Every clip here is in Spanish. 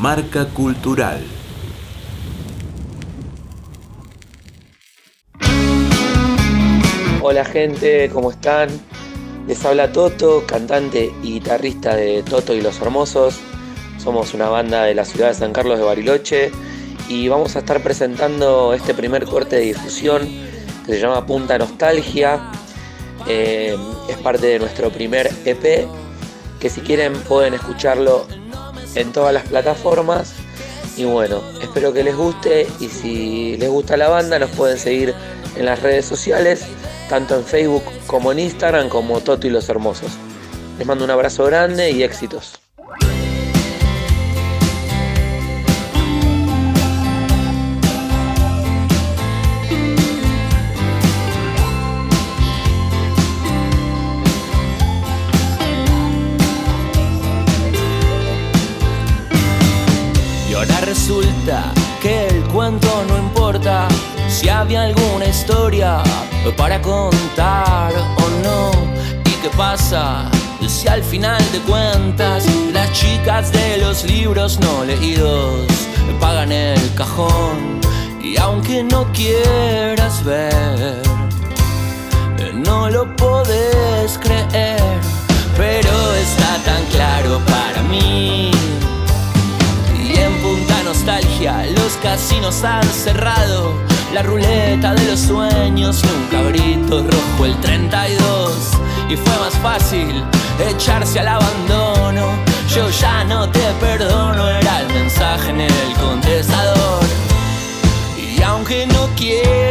Marca Cultural. Hola gente, ¿cómo están? Les habla Toto, cantante y guitarrista de Toto y los Hermosos. Somos una banda de la ciudad de San Carlos de Bariloche y vamos a estar presentando este primer corte de difusión que se llama Punta Nostalgia. Eh, es parte de nuestro primer EP que si quieren pueden escucharlo en todas las plataformas. Y bueno, espero que les guste y si les gusta la banda nos pueden seguir en las redes sociales, tanto en Facebook como en Instagram como Toto y los Hermosos. Les mando un abrazo grande y éxitos. Resulta que el cuento no importa si había alguna historia para contar o no. ¿Y qué pasa si al final de cuentas las chicas de los libros no leídos pagan el cajón? Y aunque no quieras ver, no lo podés casinos han cerrado. La ruleta de los sueños, un cabrito rojo el 32. Y fue más fácil echarse al abandono. Yo ya no te perdono, era el mensaje en el contestador. Y aunque no quieras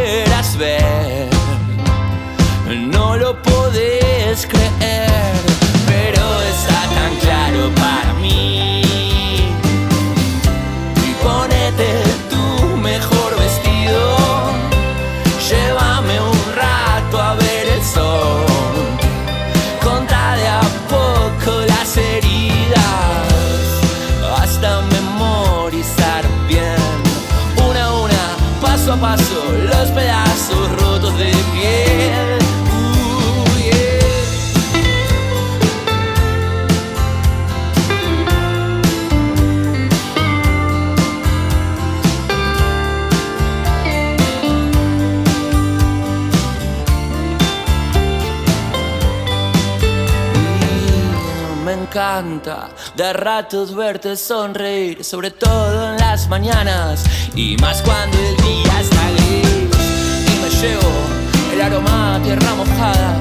paso los pedazos rotos de piel. Uh, yeah. Y Me encanta de ratos verte sonreír, sobre todo en mañanas y más cuando el día está gris. Y me llevo el aroma tierra mojada,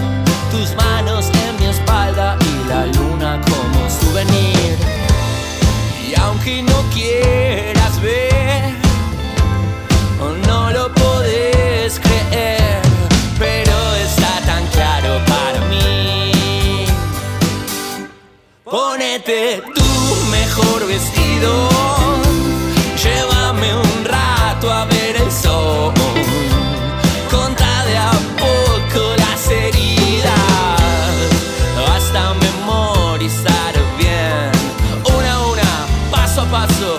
tus manos en mi espalda y la luna como souvenir. Y aunque no quieras ver, no lo podés creer, pero está tan claro para mí. Ponete tu mejor vestido, paso